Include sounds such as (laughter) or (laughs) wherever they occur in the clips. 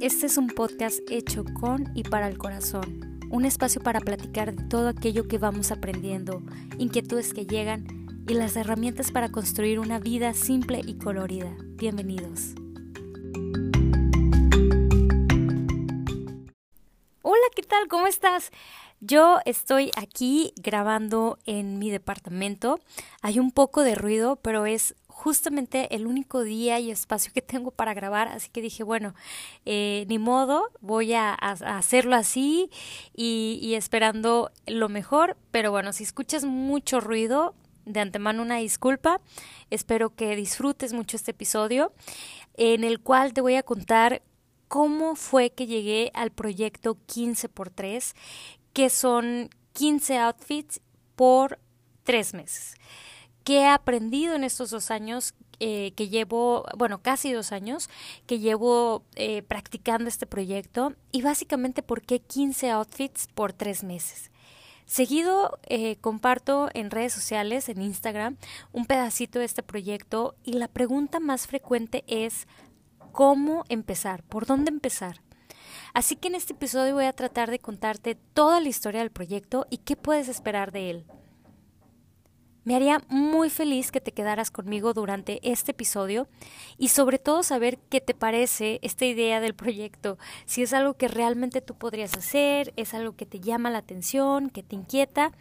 Este es un podcast hecho con y para el corazón, un espacio para platicar de todo aquello que vamos aprendiendo, inquietudes que llegan y las herramientas para construir una vida simple y colorida. Bienvenidos. Hola, ¿qué tal? ¿Cómo estás? Yo estoy aquí grabando en mi departamento. Hay un poco de ruido, pero es justamente el único día y espacio que tengo para grabar, así que dije, bueno, eh, ni modo, voy a, hacerlo así y, y esperando lo mejor, pero bueno, si escuchas mucho ruido, de antemano una disculpa, espero que disfrutes mucho este episodio en el cual te voy a contar cómo fue que llegué al proyecto 15x3, que son 15 outfits por tres meses. ¿Qué he aprendido en estos dos años eh, que llevo, bueno, casi dos años que llevo eh, practicando este proyecto y básicamente por qué 15 outfits por tres meses? Seguido eh, comparto en redes sociales, en Instagram, un pedacito de este proyecto y la pregunta más frecuente es ¿cómo empezar? ¿Por dónde empezar? Así que en este episodio voy a tratar de contarte toda la historia del proyecto y qué puedes esperar de él. Me haría muy feliz que te quedaras conmigo durante este episodio y sobre todo saber qué te parece esta idea del proyecto, si es algo que realmente tú podrías hacer, es algo que te llama la atención, que te inquieta,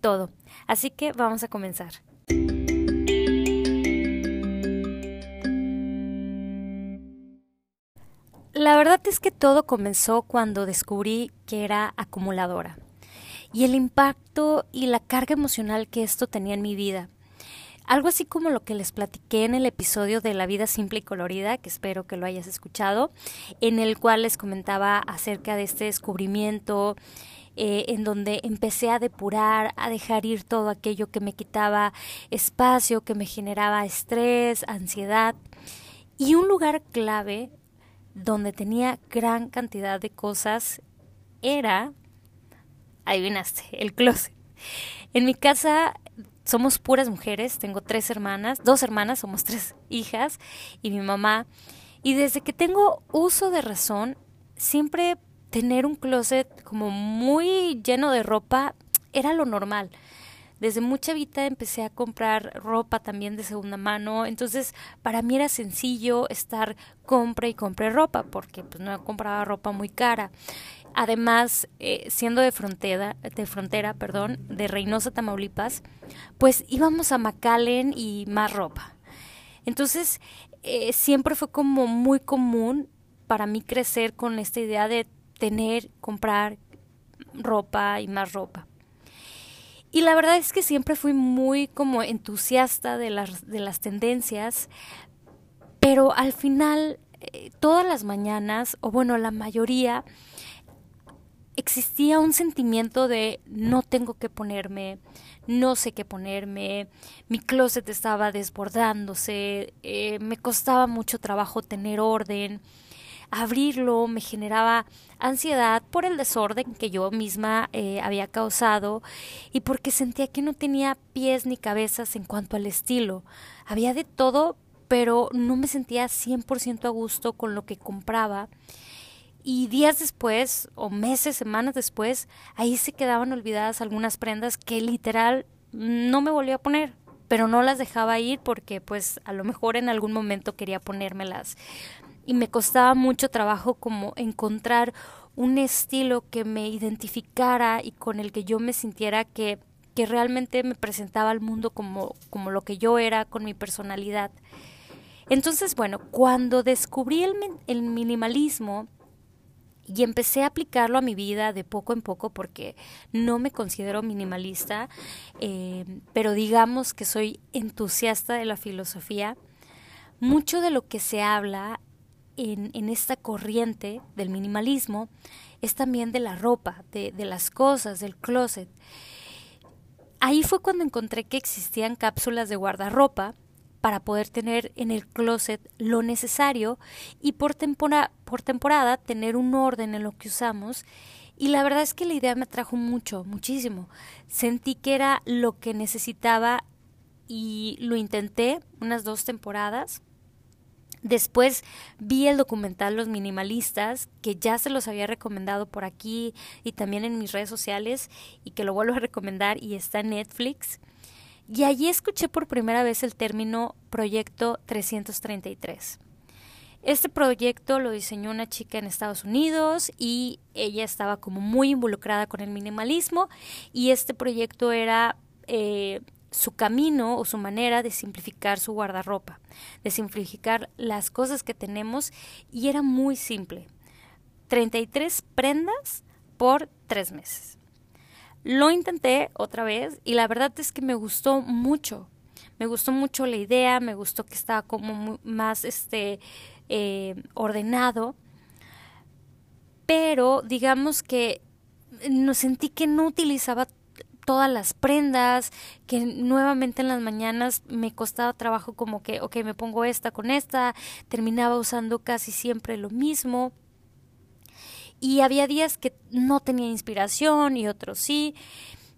todo. Así que vamos a comenzar. La verdad es que todo comenzó cuando descubrí que era acumuladora y el impacto y la carga emocional que esto tenía en mi vida. Algo así como lo que les platiqué en el episodio de La vida simple y colorida, que espero que lo hayas escuchado, en el cual les comentaba acerca de este descubrimiento, eh, en donde empecé a depurar, a dejar ir todo aquello que me quitaba espacio, que me generaba estrés, ansiedad. Y un lugar clave donde tenía gran cantidad de cosas era adivinaste, el closet. En mi casa somos puras mujeres, tengo tres hermanas, dos hermanas, somos tres hijas y mi mamá. Y desde que tengo uso de razón, siempre tener un closet como muy lleno de ropa era lo normal. Desde mucha vida empecé a comprar ropa también de segunda mano, entonces para mí era sencillo estar compra y compre ropa porque pues no compraba ropa muy cara. Además, eh, siendo de frontera, de Reynosa, Tamaulipas, pues íbamos a McAllen y más ropa. Entonces, eh, siempre fue como muy común para mí crecer con esta idea de tener, comprar ropa y más ropa. Y la verdad es que siempre fui muy como entusiasta de las, de las tendencias, pero al final, eh, todas las mañanas, o bueno, la mayoría, existía un sentimiento de no tengo que ponerme, no sé qué ponerme, mi closet estaba desbordándose, eh, me costaba mucho trabajo tener orden, abrirlo me generaba ansiedad por el desorden que yo misma eh, había causado y porque sentía que no tenía pies ni cabezas en cuanto al estilo. Había de todo, pero no me sentía 100% a gusto con lo que compraba y días después, o meses, semanas después, ahí se quedaban olvidadas algunas prendas que literal no me volví a poner, pero no las dejaba ir porque pues a lo mejor en algún momento quería ponérmelas. Y me costaba mucho trabajo como encontrar un estilo que me identificara y con el que yo me sintiera que, que realmente me presentaba al mundo como, como lo que yo era, con mi personalidad. Entonces, bueno, cuando descubrí el, el minimalismo, y empecé a aplicarlo a mi vida de poco en poco porque no me considero minimalista, eh, pero digamos que soy entusiasta de la filosofía. Mucho de lo que se habla en, en esta corriente del minimalismo es también de la ropa, de, de las cosas, del closet. Ahí fue cuando encontré que existían cápsulas de guardarropa para poder tener en el closet lo necesario y por, por temporada tener un orden en lo que usamos. Y la verdad es que la idea me atrajo mucho, muchísimo. Sentí que era lo que necesitaba y lo intenté unas dos temporadas. Después vi el documental Los Minimalistas, que ya se los había recomendado por aquí y también en mis redes sociales y que lo vuelvo a recomendar y está en Netflix. Y allí escuché por primera vez el término Proyecto 333. Este proyecto lo diseñó una chica en Estados Unidos y ella estaba como muy involucrada con el minimalismo y este proyecto era eh, su camino o su manera de simplificar su guardarropa, de simplificar las cosas que tenemos y era muy simple. 33 prendas por tres meses. Lo intenté otra vez y la verdad es que me gustó mucho. Me gustó mucho la idea, me gustó que estaba como más este, eh, ordenado, pero digamos que no sentí que no utilizaba todas las prendas, que nuevamente en las mañanas me costaba trabajo como que, ok, me pongo esta con esta, terminaba usando casi siempre lo mismo. Y había días que no tenía inspiración y otros sí.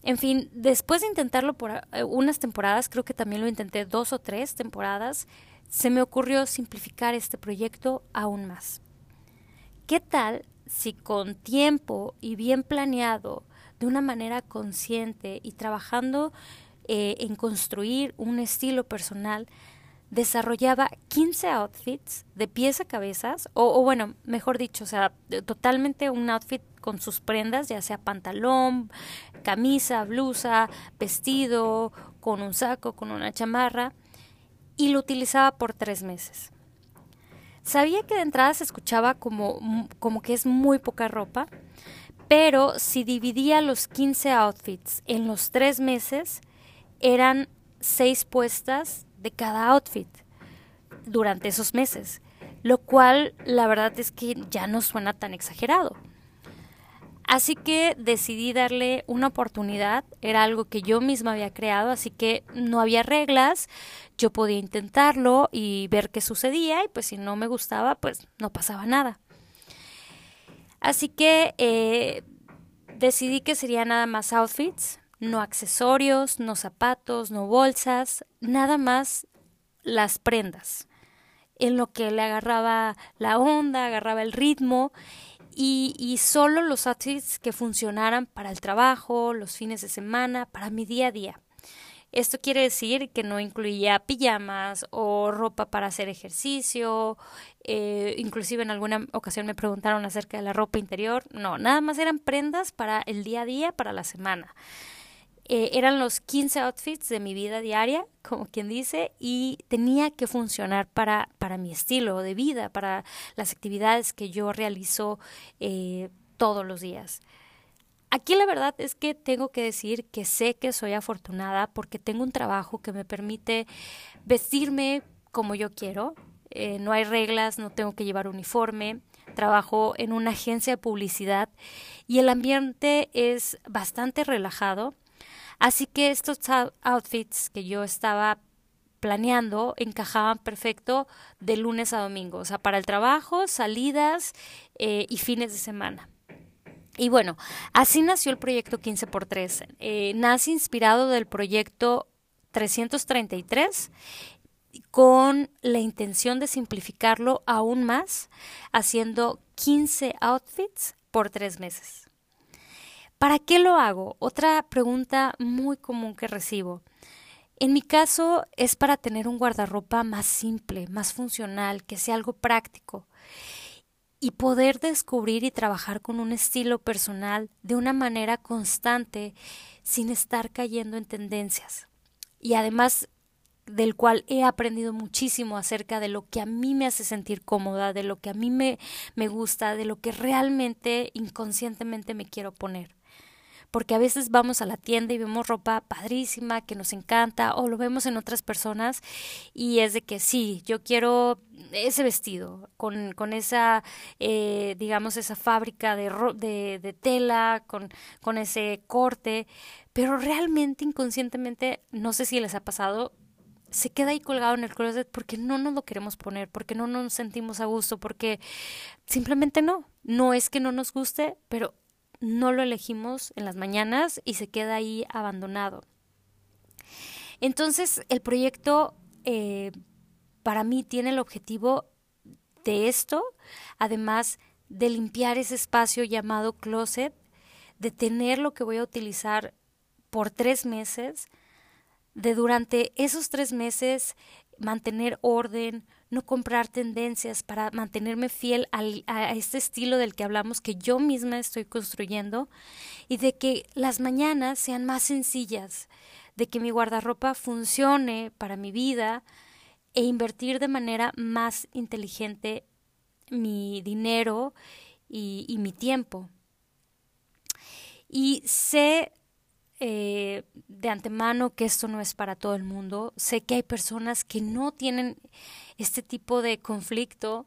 En fin, después de intentarlo por eh, unas temporadas, creo que también lo intenté dos o tres temporadas, se me ocurrió simplificar este proyecto aún más. ¿Qué tal si con tiempo y bien planeado de una manera consciente y trabajando eh, en construir un estilo personal, desarrollaba 15 outfits de pies a cabezas, o, bueno, mejor dicho, o sea, totalmente un outfit con sus prendas, ya sea pantalón, camisa, blusa, vestido, con un saco, con una chamarra, y lo utilizaba por tres meses. Sabía que de entrada se escuchaba como, como que es muy poca ropa, pero si dividía los 15 outfits en los tres meses, eran seis puestas de cada outfit durante esos meses, lo cual la verdad es que ya no suena tan exagerado. Así que decidí darle una oportunidad, era algo que yo misma había creado, así que no había reglas, yo podía intentarlo y ver qué sucedía y pues si no me gustaba, pues no pasaba nada. Así que eh, decidí que sería nada más outfits, no accesorios, no zapatos, no bolsas, nada más las prendas, en lo que le agarraba la onda, agarraba el ritmo y, solo los outfits que funcionaran para el trabajo, los fines de semana, para mi día a día. Esto quiere decir que no incluía pijamas o ropa para hacer ejercicio, eh, inclusive en alguna ocasión me preguntaron acerca de la ropa interior. No, nada más eran prendas para el día a día, para la semana. Eh, eran los 15 outfits de mi vida diaria, como quien dice, y tenía que funcionar para, para mi estilo de vida, para las actividades que yo realizo eh, todos los días. Aquí la verdad es que tengo que decir que sé que soy afortunada porque tengo un trabajo que me permite vestirme como yo quiero. Eh, no hay reglas, no tengo que llevar uniforme. Trabajo en una agencia de publicidad y el ambiente es bastante relajado. Así que estos outfits que yo estaba planeando encajaban perfecto de lunes a domingo, o sea, para el trabajo, salidas eh, y fines de semana. Y bueno, así nació el proyecto 15x3. Eh, nace inspirado del proyecto 333 con la intención de simplificarlo aún más, haciendo 15 outfits por tres meses. ¿Para qué lo hago? Otra pregunta muy común que recibo. En mi caso es para tener un guardarropa más simple, más funcional, que sea algo práctico y poder descubrir y trabajar con un estilo personal de una manera constante sin estar cayendo en tendencias. Y además del cual he aprendido muchísimo acerca de lo que a mí me hace sentir cómoda, de lo que a mí me, me gusta, de lo que realmente inconscientemente me quiero poner porque a veces vamos a la tienda y vemos ropa padrísima que nos encanta o lo vemos en otras personas y es de que sí, yo quiero ese vestido con, con esa, eh, digamos, esa fábrica de, de, de tela, con, con ese corte, pero realmente inconscientemente, no sé si les ha pasado, se queda ahí colgado en el closet porque no nos lo queremos poner, porque no nos sentimos a gusto, porque simplemente no. No es que no nos guste, pero no lo elegimos en las mañanas y se queda ahí abandonado. Entonces, el proyecto eh, para mí tiene el objetivo de esto, además de limpiar ese espacio llamado closet, de tener lo que voy a utilizar por tres meses, de durante esos tres meses mantener orden, no comprar tendencias para mantenerme fiel a este estilo del que hablamos que yo misma estoy construyendo y de que las mañanas sean más sencillas, de que mi guardarropa funcione para mi vida e invertir de manera más inteligente mi dinero y mi tiempo. Y sé eh, de antemano que esto no es para todo el mundo. Sé que hay personas que no tienen este tipo de conflicto,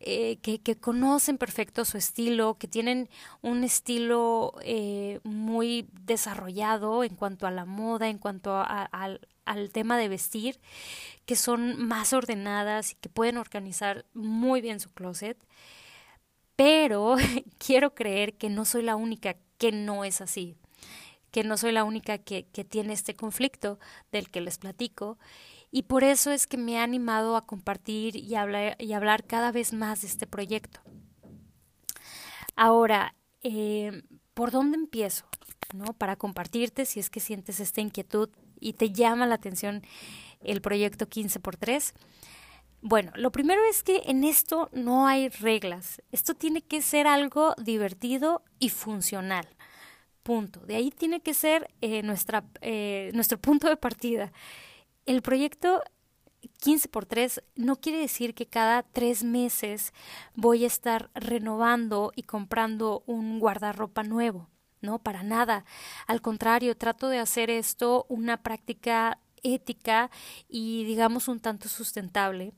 eh, que, conocen perfecto su estilo, que tienen un estilo eh, muy desarrollado en cuanto a la moda, en cuanto al tema de vestir, que son más ordenadas y que pueden organizar muy bien su closet. Pero (laughs) quiero creer que no soy la única que no es así que no soy la única que, que tiene este conflicto del que les platico y por eso es que me ha animado a compartir y hablar, y hablar cada vez más de este proyecto. Ahora, eh, ¿por dónde empiezo? ¿No? Para compartirte si es que sientes esta inquietud y te llama la atención el proyecto 15 x 3. Bueno, lo primero es que en esto no hay reglas. Esto tiene que ser algo divertido y funcional. Punto. De ahí tiene que ser eh, nuestra, eh, nuestro punto de partida. El proyecto 15 por 3 no quiere decir que cada tres meses voy a estar renovando y comprando un guardarropa nuevo. No, para nada. Al contrario, trato de hacer esto una práctica ética y digamos un tanto sustentable.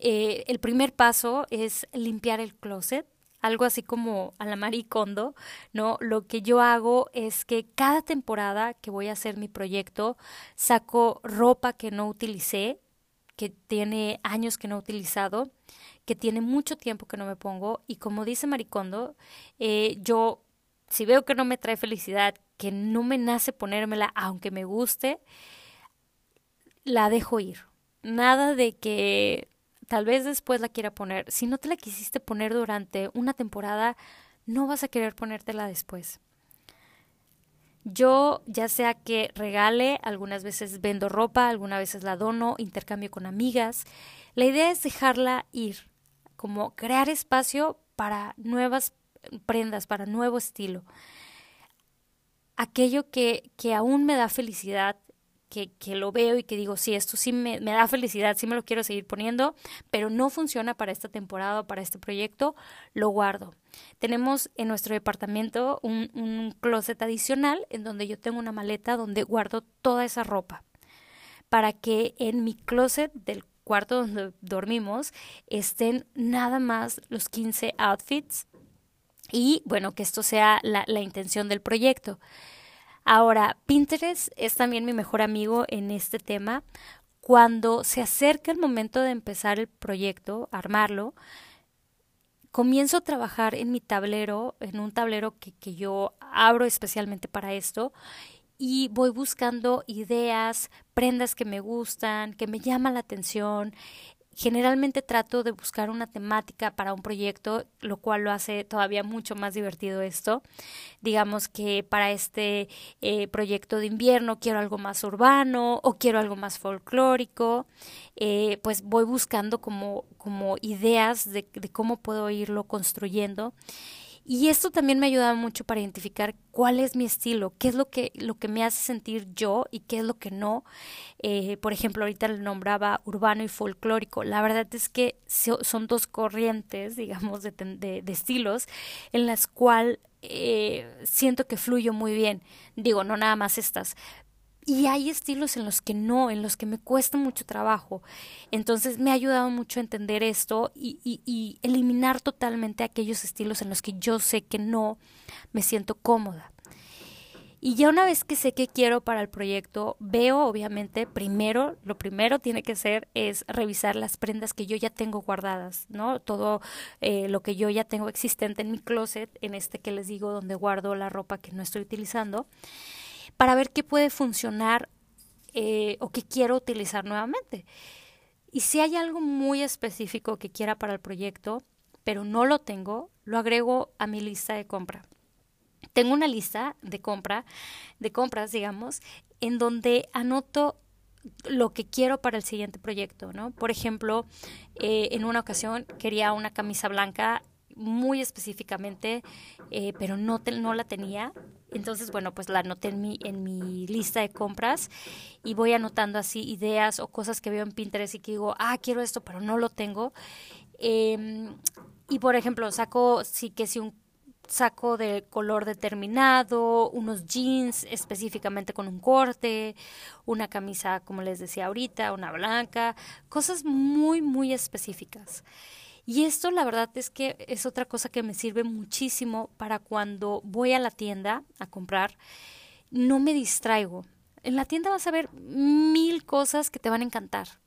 Eh, el primer paso es limpiar el closet algo así como a la maricondo, ¿no? Lo que yo hago es que cada temporada que voy a hacer mi proyecto, saco ropa que no utilicé, que tiene años que no he utilizado, que tiene mucho tiempo que no me pongo, y como dice Maricondo, eh, yo, si veo que no me trae felicidad, que no me nace ponérmela, aunque me guste, la dejo ir. Nada de que tal vez después la quiera poner. Si no te la quisiste poner durante una temporada, no vas a querer ponértela después. Yo, ya sea que regale, algunas veces vendo ropa, algunas veces la dono, intercambio con amigas. La idea es dejarla ir, como crear espacio para nuevas prendas, para nuevo estilo. Aquello que, que aún me da felicidad, que, que, lo veo y que digo, sí, esto sí me, me, da felicidad, sí me lo quiero seguir poniendo, pero no funciona para esta temporada para este proyecto, lo guardo. Tenemos en nuestro departamento un, un closet adicional en donde yo tengo una maleta donde guardo toda esa ropa para que en mi closet del cuarto donde dormimos estén nada más los 15 outfits y bueno, que esto sea la, la intención del proyecto. Ahora, Pinterest es también mi mejor amigo en este tema. Cuando se acerca el momento de empezar el proyecto, armarlo, comienzo a trabajar en mi tablero, en un tablero que, que yo abro especialmente para esto, y voy buscando ideas, prendas que me gustan, que me llaman la atención, Generalmente trato de buscar una temática para un proyecto, lo cual lo hace todavía mucho más divertido esto. Digamos que para este eh, proyecto de invierno quiero algo más urbano o quiero algo más folclórico. Eh, pues voy buscando como, como ideas de, de cómo puedo irlo construyendo. Y esto también me ha ayudado mucho para identificar cuál es mi estilo, qué es lo que, lo que me hace sentir yo y qué es lo que no. Eh, por ejemplo, ahorita le nombraba urbano y folclórico. La verdad es que son dos corrientes, (laughs) digamos, de, de, de estilos en las cuales eh, siento que fluyo muy bien. Digo, no nada más estas, y hay estilos en los que no, en los que me cuesta mucho trabajo. Entonces me ha ayudado mucho a entender esto y, y, y eliminar totalmente aquellos estilos en los que yo sé que no me siento cómoda. Y ya una vez que sé qué quiero para el proyecto, veo obviamente primero, lo primero tiene que ser es revisar las prendas que yo ya tengo guardadas, ¿no? Todo eh, lo que yo ya tengo existente en mi closet, en este que les digo donde guardo la ropa que no estoy utilizando para ver qué puede funcionar eh, o qué quiero utilizar nuevamente. Y si hay algo muy específico que quiera para el proyecto, pero no lo tengo, lo agrego a mi lista de compra. Tengo una lista de compra, de compras, digamos, en donde anoto lo que quiero para el siguiente proyecto, ¿no? Por ejemplo, eh, en una ocasión quería una camisa blanca muy específicamente, eh, pero no, no la tenía. Entonces, bueno, pues la anoté en mi, en mi lista de compras y voy anotando así ideas o cosas que veo en Pinterest y que digo, ah, quiero esto, pero no lo tengo. Em, y por ejemplo, saco, sí que si un saco de color determinado, unos jeans específicamente con un corte, una camisa, como les decía ahorita, una blanca, cosas muy, muy específicas. Y esto la verdad es que es otra cosa que me sirve muchísimo para cuando voy a la tienda a comprar, no me distraigo. En la tienda vas a ver mil cosas que te van a encantar,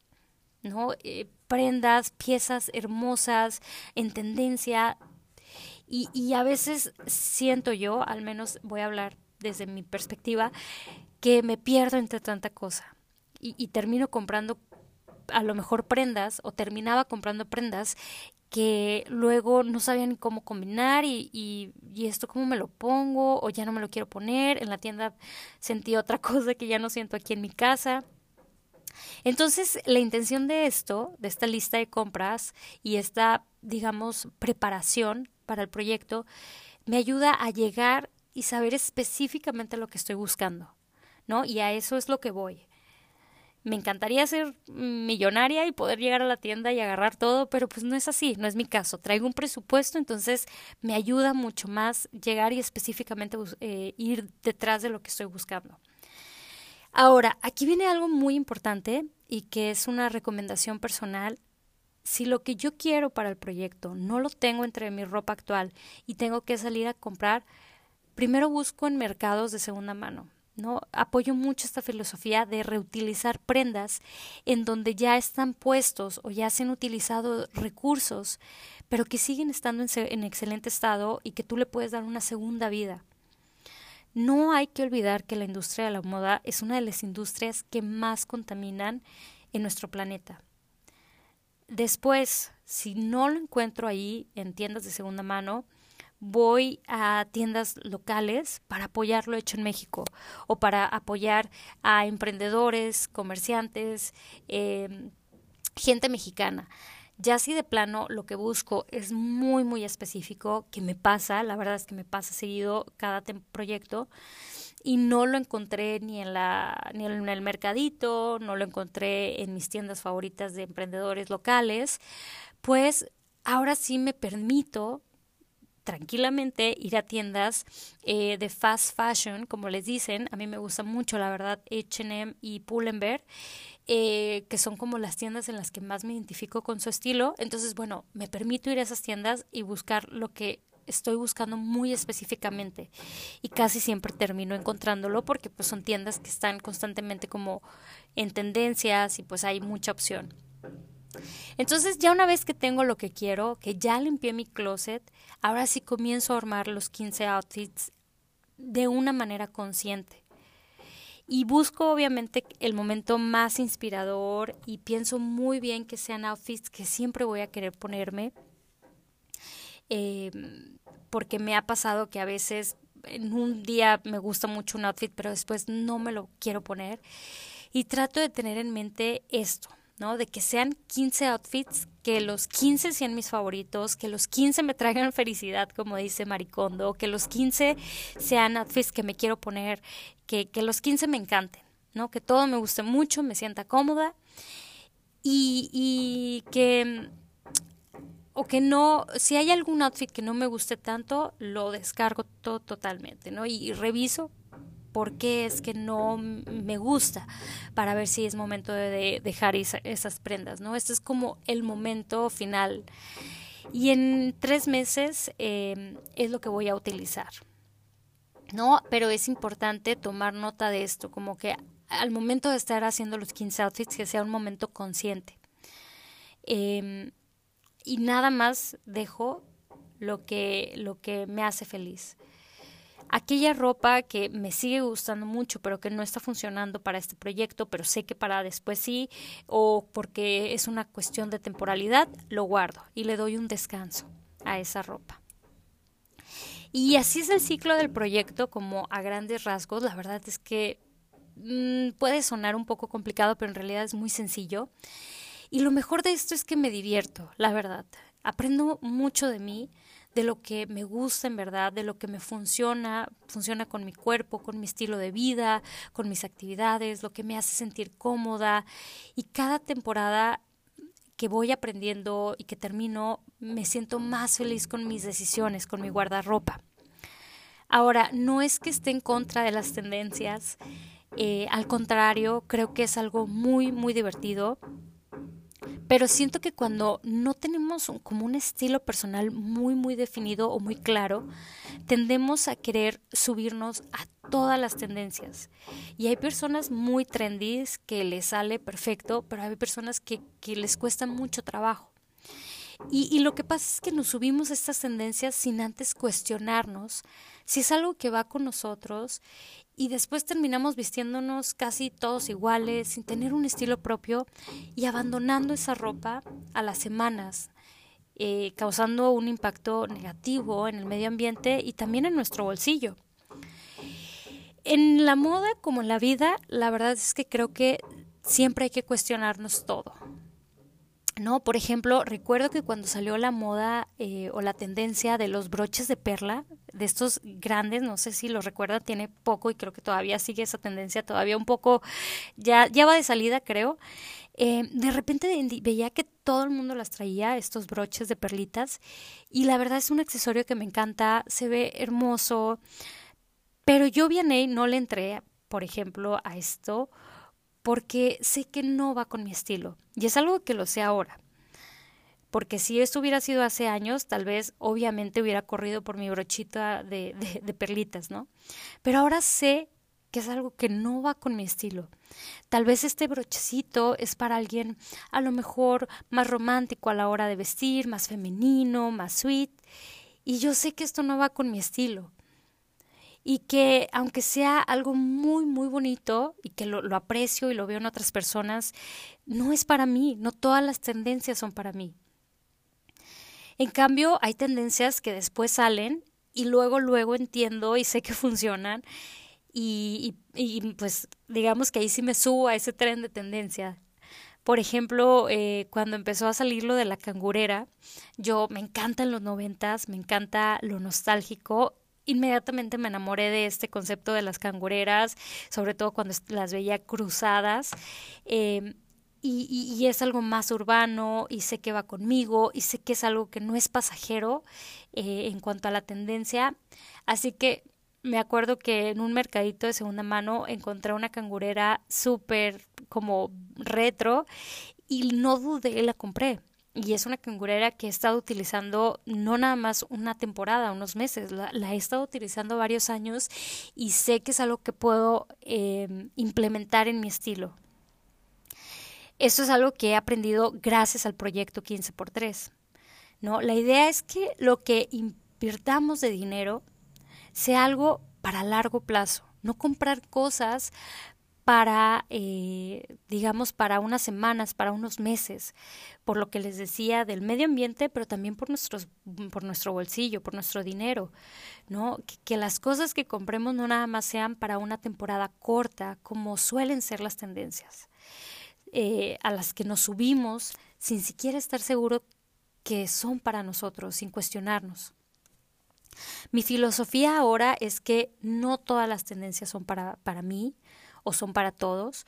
¿no? Eh, prendas, piezas hermosas, en tendencia, y, y a veces siento yo, al menos voy a hablar desde mi perspectiva, que me pierdo entre tanta cosa y, y termino comprando a lo mejor prendas o terminaba comprando prendas que luego no sabían cómo combinar y, y, esto cómo me lo pongo o ya no me lo quiero poner. En la tienda sentí otra (laughs) cosa que ya no siento aquí en mi casa. Entonces, la intención de esto, de esta lista de compras y esta, digamos, preparación para el proyecto, me ayuda a llegar y saber específicamente lo que estoy buscando, ¿no? Y a eso es lo que voy. Me encantaría ser millonaria y poder llegar a la tienda y agarrar todo, pero pues no es así, no es mi caso. Traigo un presupuesto, entonces me ayuda mucho más llegar y específicamente eh, ir detrás de lo que estoy buscando. Ahora, aquí viene algo muy importante y que es una recomendación personal si lo que yo quiero para el proyecto no lo tengo entre mi ropa actual y tengo que salir a comprar, primero busco en mercados de segunda mano. ¿No? Apoyo mucho esta filosofía de reutilizar prendas en donde ya están puestos o ya se han utilizado recursos, pero que siguen estando en, en excelente estado y que tú le puedes dar una segunda vida. No hay que olvidar que la industria de la moda es una de las industrias que más contaminan en nuestro planeta. Después, si no lo encuentro ahí en tiendas de segunda mano, voy a tiendas locales para apoyar lo hecho en México o para apoyar a emprendedores, comerciantes, em, gente mexicana. Ya si de plano lo que busco es muy, muy específico, que me pasa, la verdad es que me pasa seguido cada proyecto, y no lo encontré ni en la ni en el mercadito, no lo encontré en mis tiendas favoritas de emprendedores locales, pues ahora sí me permito tranquilamente ir a tiendas eh, de fast fashion, como les dicen. A mí me gusta mucho, la verdad, H&M y Pull&Bear, eh, que son como las tiendas en las que más me identifico con su estilo. Entonces, bueno, me permito ir a esas tiendas y buscar lo que estoy buscando muy específicamente y casi siempre termino encontrándolo porque pues son tiendas que están constantemente como en tendencias y pues hay mucha opción. Entonces ya una vez que tengo lo que quiero, que ya limpié mi closet, ahora sí comienzo a armar los 15 outfits de una manera consciente. Y busco obviamente el momento más inspirador y pienso muy bien que sean outfits que siempre voy a querer ponerme eh, porque me ha pasado que a veces en un día me gusta mucho un outfit, pero después no me lo quiero poner. Y trato de tener en mente esto, ¿no? De que sean 15 outfits, que los 15 sean mis favoritos, que los 15 me traigan (laughs) felicidad, como dice Maricondo, que los 15 sean outfits que me quiero poner, que, que los 15 me encanten, ¿no? Que todo me guste mucho, me sienta cómoda y, y que o que no, si hay algún outfit que no me guste tanto, lo descargo todo totalmente, ¿no? Y, reviso por qué es que no me gusta para ver si es momento de, dejar esas prendas, ¿no? Este es como el momento final. Y en tres meses em, es lo que voy a utilizar, ¿no? Pero es importante tomar nota de esto, como que al momento de estar haciendo los 15 outfits, que sea un momento consciente. Eh, y nada más dejo lo que, lo que me hace feliz. Aquella ropa que me sigue gustando mucho, pero que no está funcionando para este proyecto, pero sé que para después sí, o porque es una cuestión de temporalidad, lo guardo y le doy un descanso a esa ropa. Y así es el ciclo del proyecto, como a grandes rasgos. La verdad es que mm, puede sonar un poco complicado, pero en realidad es muy sencillo. Y lo mejor de esto es que me divierto, la verdad. Aprendo mucho de mí, de lo que me gusta en verdad, de lo que me funciona, funciona con mi cuerpo, con mi estilo de vida, con mis actividades, lo que me hace sentir cómoda. Y cada temporada que voy aprendiendo y que termino, me siento más feliz con mis decisiones, con mi guardarropa. Ahora, no es que esté en contra de las tendencias, eh, al contrario, creo que es algo muy, muy divertido pero siento que cuando no tenemos como un estilo personal muy, muy definido o muy claro, tendemos a querer subirnos a todas las tendencias. Y hay personas muy trendy que les sale perfecto, pero hay personas que, que les cuesta mucho trabajo. Y, y, lo que pasa es que nos subimos a estas tendencias sin antes cuestionarnos si es algo que va con nosotros y después terminamos vistiéndonos casi todos iguales, sin tener un estilo propio y abandonando esa ropa a las semanas, eh, causando un impacto negativo en el medio ambiente y también en nuestro bolsillo. En la moda como en la vida, la verdad es que creo que siempre hay que cuestionarnos todo. ¿No? Por ejemplo, recuerdo que cuando salió la moda eh, o la tendencia de los broches de perla, de estos grandes, no sé si lo recuerda, tiene poco y creo que todavía sigue esa tendencia, todavía un poco, ya, ya va de salida, creo. Eh, de repente veía que todo el mundo las traía, estos broches de perlitas, y la verdad es un accesorio que me encanta, se ve hermoso, pero yo y no le entré, por ejemplo, a esto porque sé que no va con mi estilo. Y es algo que lo sé ahora. Porque si esto hubiera sido hace años, tal vez obviamente hubiera corrido por mi brochita de, perlitas, ¿no? Pero ahora sé que es algo que no va con mi estilo. Tal vez este brochecito es para alguien a lo mejor más romántico a la hora de vestir, más femenino, más sweet. Y yo sé que esto no va con mi estilo y que aunque sea algo muy, muy bonito y que lo, aprecio y lo veo en otras personas, no es para mí, no todas las tendencias son para mí. En cambio, hay tendencias que después salen y luego, luego entiendo y sé que (laughs) funcionan y, y, pues digamos que ahí sí me subo a ese tren de tendencia. Por ejemplo, eh, cuando empezó a salir lo de la cangurera, yo me encantan los noventas, me encanta lo nostálgico inmediatamente me enamoré de este concepto de las cangureras, sobre todo cuando las veía cruzadas. Em, y, es algo más urbano y sé que va conmigo y sé que es algo que no es pasajero eh, en cuanto a la tendencia. Así que me acuerdo que en un mercadito de segunda mano encontré una cangurera súper como retro y no dudé, la compré y es una cangurera que he estado utilizando no nada más una temporada, unos meses, la, he estado utilizando varios años y sé que es algo que puedo em, implementar en mi estilo. Esto es algo que he aprendido gracias al proyecto 15x3. ¿no? La idea es que lo que invirtamos de dinero sea algo para largo plazo, no comprar cosas para, eh, digamos, para unas semanas, para unos meses, por lo que les decía del medio ambiente, pero también por, nuestros, por nuestro bolsillo, por nuestro dinero, ¿no? Que, las cosas que compremos no nada más sean para una temporada corta, como suelen ser las tendencias, eh, a las que nos subimos sin siquiera estar seguro que son para nosotros, sin cuestionarnos. Mi filosofía ahora es que no todas las tendencias son para, para mí, o son para todos,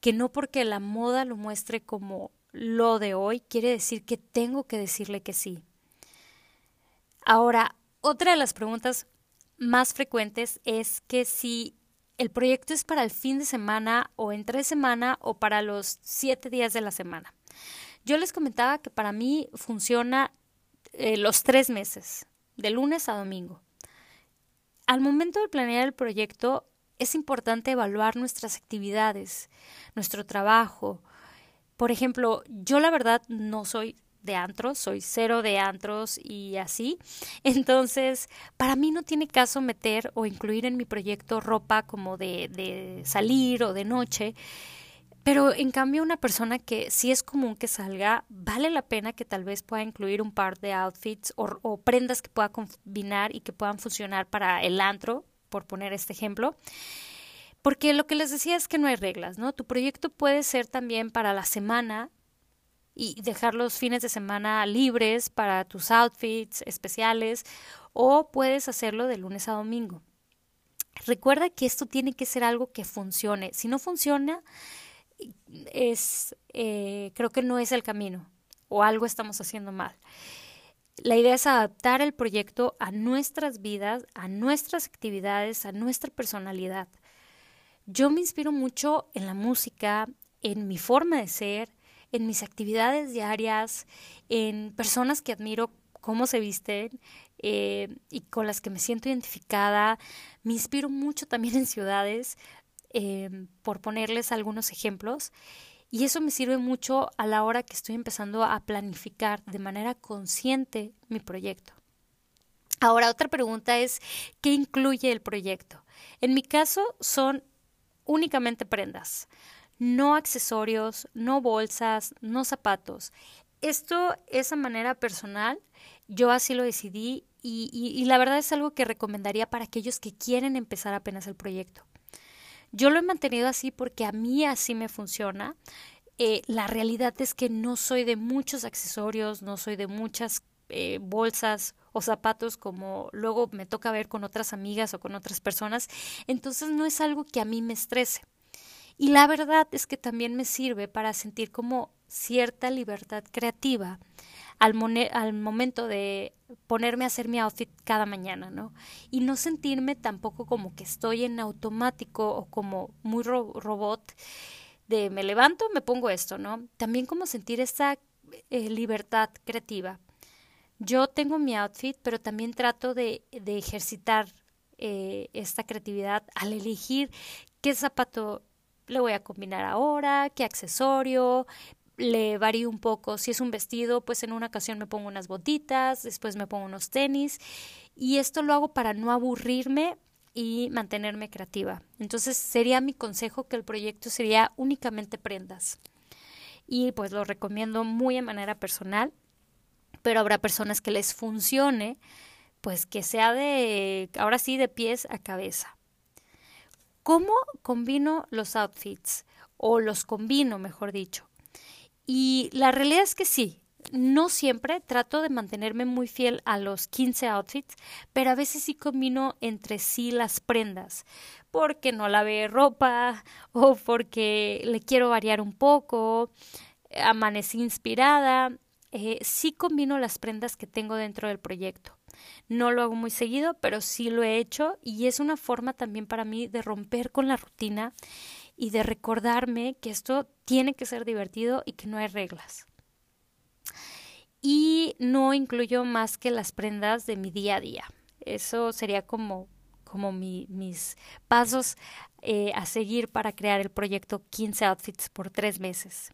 que no porque la moda lo muestre como lo de hoy quiere decir que tengo que decirle que sí. Ahora, otra de las preguntas más frecuentes es que si el proyecto es para el fin de semana o entre semana o para los siete días de la semana. Yo les comentaba que para mí funciona eh, los tres meses, de lunes a domingo. Al momento de planear el proyecto, es importante evaluar nuestras actividades, nuestro trabajo. Por ejemplo, yo la verdad no soy de antros, soy cero de antros y así. (laughs) Entonces, para mí no tiene caso meter o incluir en mi proyecto ropa como de, de salir o de noche. Pero en cambio una persona que sí es común que salga, vale la pena que tal vez pueda incluir un par de outfits o, o, prendas que pueda combinar y que puedan funcionar para el antro, por poner este ejemplo. Porque lo que les decía es que no hay reglas, ¿no? Tu proyecto puede ser también para la semana y dejar los fines de semana libres para tus outfits especiales o puedes hacerlo de lunes a domingo. Recuerda que esto tiene que ser algo que funcione. Si no funciona, es eh, creo que no es el camino o algo estamos haciendo mal. La idea es adaptar el proyecto a nuestras vidas, a nuestras actividades, a nuestra personalidad. Yo me inspiro mucho en la música, en mi forma de ser, en mis actividades diarias, en personas que admiro cómo se visten eh, y con las que me siento identificada. Me inspiro mucho también en ciudades, eh, por ponerles algunos ejemplos. Y eso me sirve mucho a la hora que estoy empezando a planificar de manera consciente mi proyecto. Ahora, otra pregunta es, ¿qué incluye el proyecto? En mi caso son únicamente prendas no accesorios, no bolsas, no zapatos. Esto es a manera personal, yo así lo decidí y, y, la verdad es algo que recomendaría para aquellos que quieren empezar apenas el proyecto. Yo lo he mantenido así porque a mí así me funciona. Eh, la realidad es que no soy de muchos accesorios, no soy de muchas eh, bolsas o zapatos como luego me toca ver con otras amigas o con otras personas. Entonces no es algo que a mí me estrese. Y la verdad es que también me sirve para sentir como cierta libertad creativa al, momento de ponerme a hacer mi outfit cada mañana, ¿no? Y no sentirme tampoco como que estoy en automático o como muy robot de me levanto, me pongo esto, ¿no? También como sentir esa eh, libertad creativa. Yo tengo mi outfit, pero también trato de, de ejercitar eh, esta creatividad al elegir qué zapato le voy a combinar ahora, qué accesorio, le varío un poco. Si es un vestido, pues en una ocasión me pongo unas botitas, después me pongo unos tenis y esto lo hago para no aburrirme y mantenerme creativa. Entonces sería mi consejo que el proyecto sería únicamente prendas. Y pues lo recomiendo muy de manera personal, pero habrá personas que les funcione, pues que sea de, ahora sí, de pies a cabeza. ¿Cómo combino los outfits? O los combino, mejor dicho. Y la realidad es que sí, no siempre trato de mantenerme muy fiel a los 15 outfits, pero a veces sí combino entre sí las prendas, porque no lavé ropa o porque le quiero variar un poco, amanecí inspirada, eh, sí combino las prendas que tengo dentro del proyecto. No lo hago muy seguido, pero sí lo he hecho y es una forma también para mí de romper con la rutina y de recordarme que esto tiene que ser divertido y que no hay reglas. Y no incluyo más que las prendas de mi día a día. Eso sería como, como mis pasos eh, a seguir para crear el proyecto 15 Outfits por tres meses.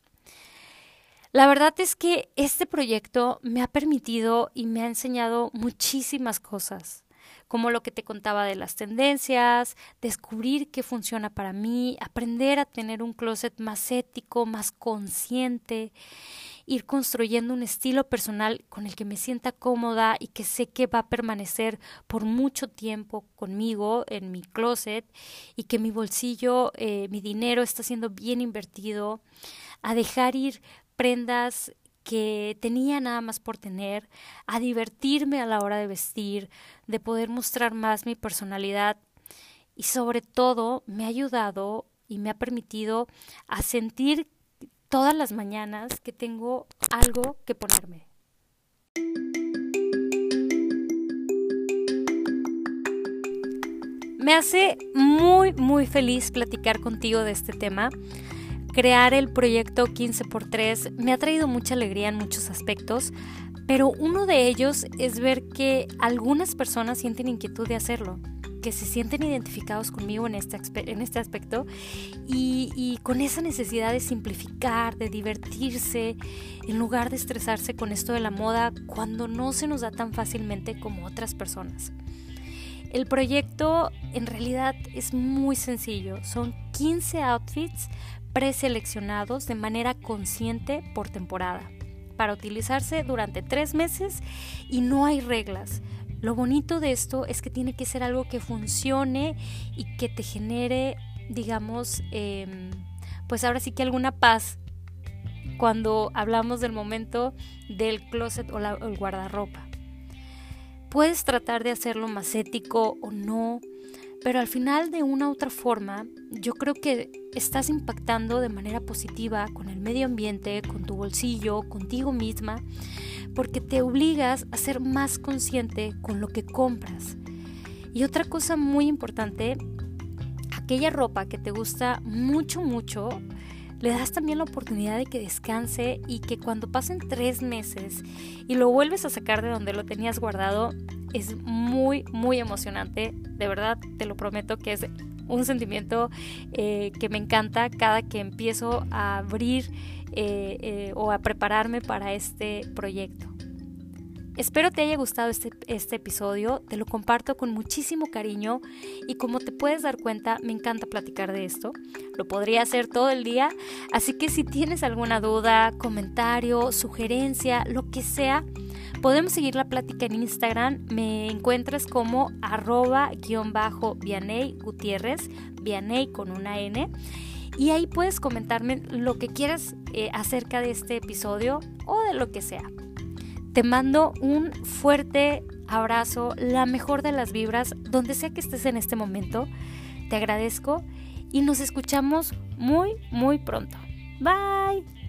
La verdad es que este proyecto me ha permitido y me ha enseñado muchísimas cosas, como lo que te contaba de las tendencias, descubrir qué funciona para mí, aprender a tener un closet más ético, más consciente, ir construyendo un estilo personal con el que me sienta cómoda y que sé que va a permanecer por mucho tiempo conmigo en mi closet y que mi bolsillo, eh, mi dinero está siendo bien invertido, a dejar ir prendas que tenía nada más por tener, a divertirme a la hora de vestir, de poder mostrar más mi personalidad y sobre todo me ha ayudado y me ha permitido a sentir todas las mañanas que tengo algo que ponerme. Me hace muy, muy feliz platicar contigo de este tema crear el proyecto 15x3 me ha traído mucha alegría en muchos aspectos, pero uno de ellos es ver que algunas personas sienten inquietud de hacerlo. que se sienten identificados conmigo en este, en este aspecto y, y con esa necesidad de simplificar, de divertirse, en lugar de estresarse con esto de la moda cuando no se nos da tan fácilmente como otras personas. El proyecto en realidad es muy sencillo. Son 15 outfits preseleccionados de manera consciente por temporada para utilizarse durante tres meses y no hay reglas. Lo bonito de esto es que tiene que ser algo que funcione y que te genere, digamos, em, pues ahora sí que alguna paz cuando hablamos del momento del closet o, o el guardarropa. Puedes tratar de hacerlo más ético o no, pero al final de una u otra forma, yo creo que estás impactando de manera positiva con el medio ambiente, con tu bolsillo, contigo misma, porque te obligas a ser más consciente con lo que compras. Y otra cosa muy importante, aquella ropa que te gusta mucho, mucho, le das también la oportunidad de que descanse y que cuando pasen tres meses y lo vuelves a sacar de donde lo tenías guardado, es muy, muy emocionante. De verdad, te lo prometo que es un sentimiento eh, que me encanta cada que empiezo a abrir eh, eh, o a prepararme para este proyecto. Espero te haya gustado este, este, episodio, te lo comparto con muchísimo cariño y como te puedes dar cuenta, me encanta platicar de esto. Lo podría hacer todo el día, así que si tienes alguna duda, comentario, sugerencia, lo que sea, podemos seguir la plática en Instagram. Me encuentras como arroba guion bajo Vianey Gutiérrez, Vianey con una N. Y ahí puedes comentarme lo que quieras eh, acerca de este episodio o de lo que sea. Te mando un fuerte abrazo, la mejor de las vibras, donde sea que estés en este momento. Te agradezco y nos escuchamos muy, muy pronto. Bye.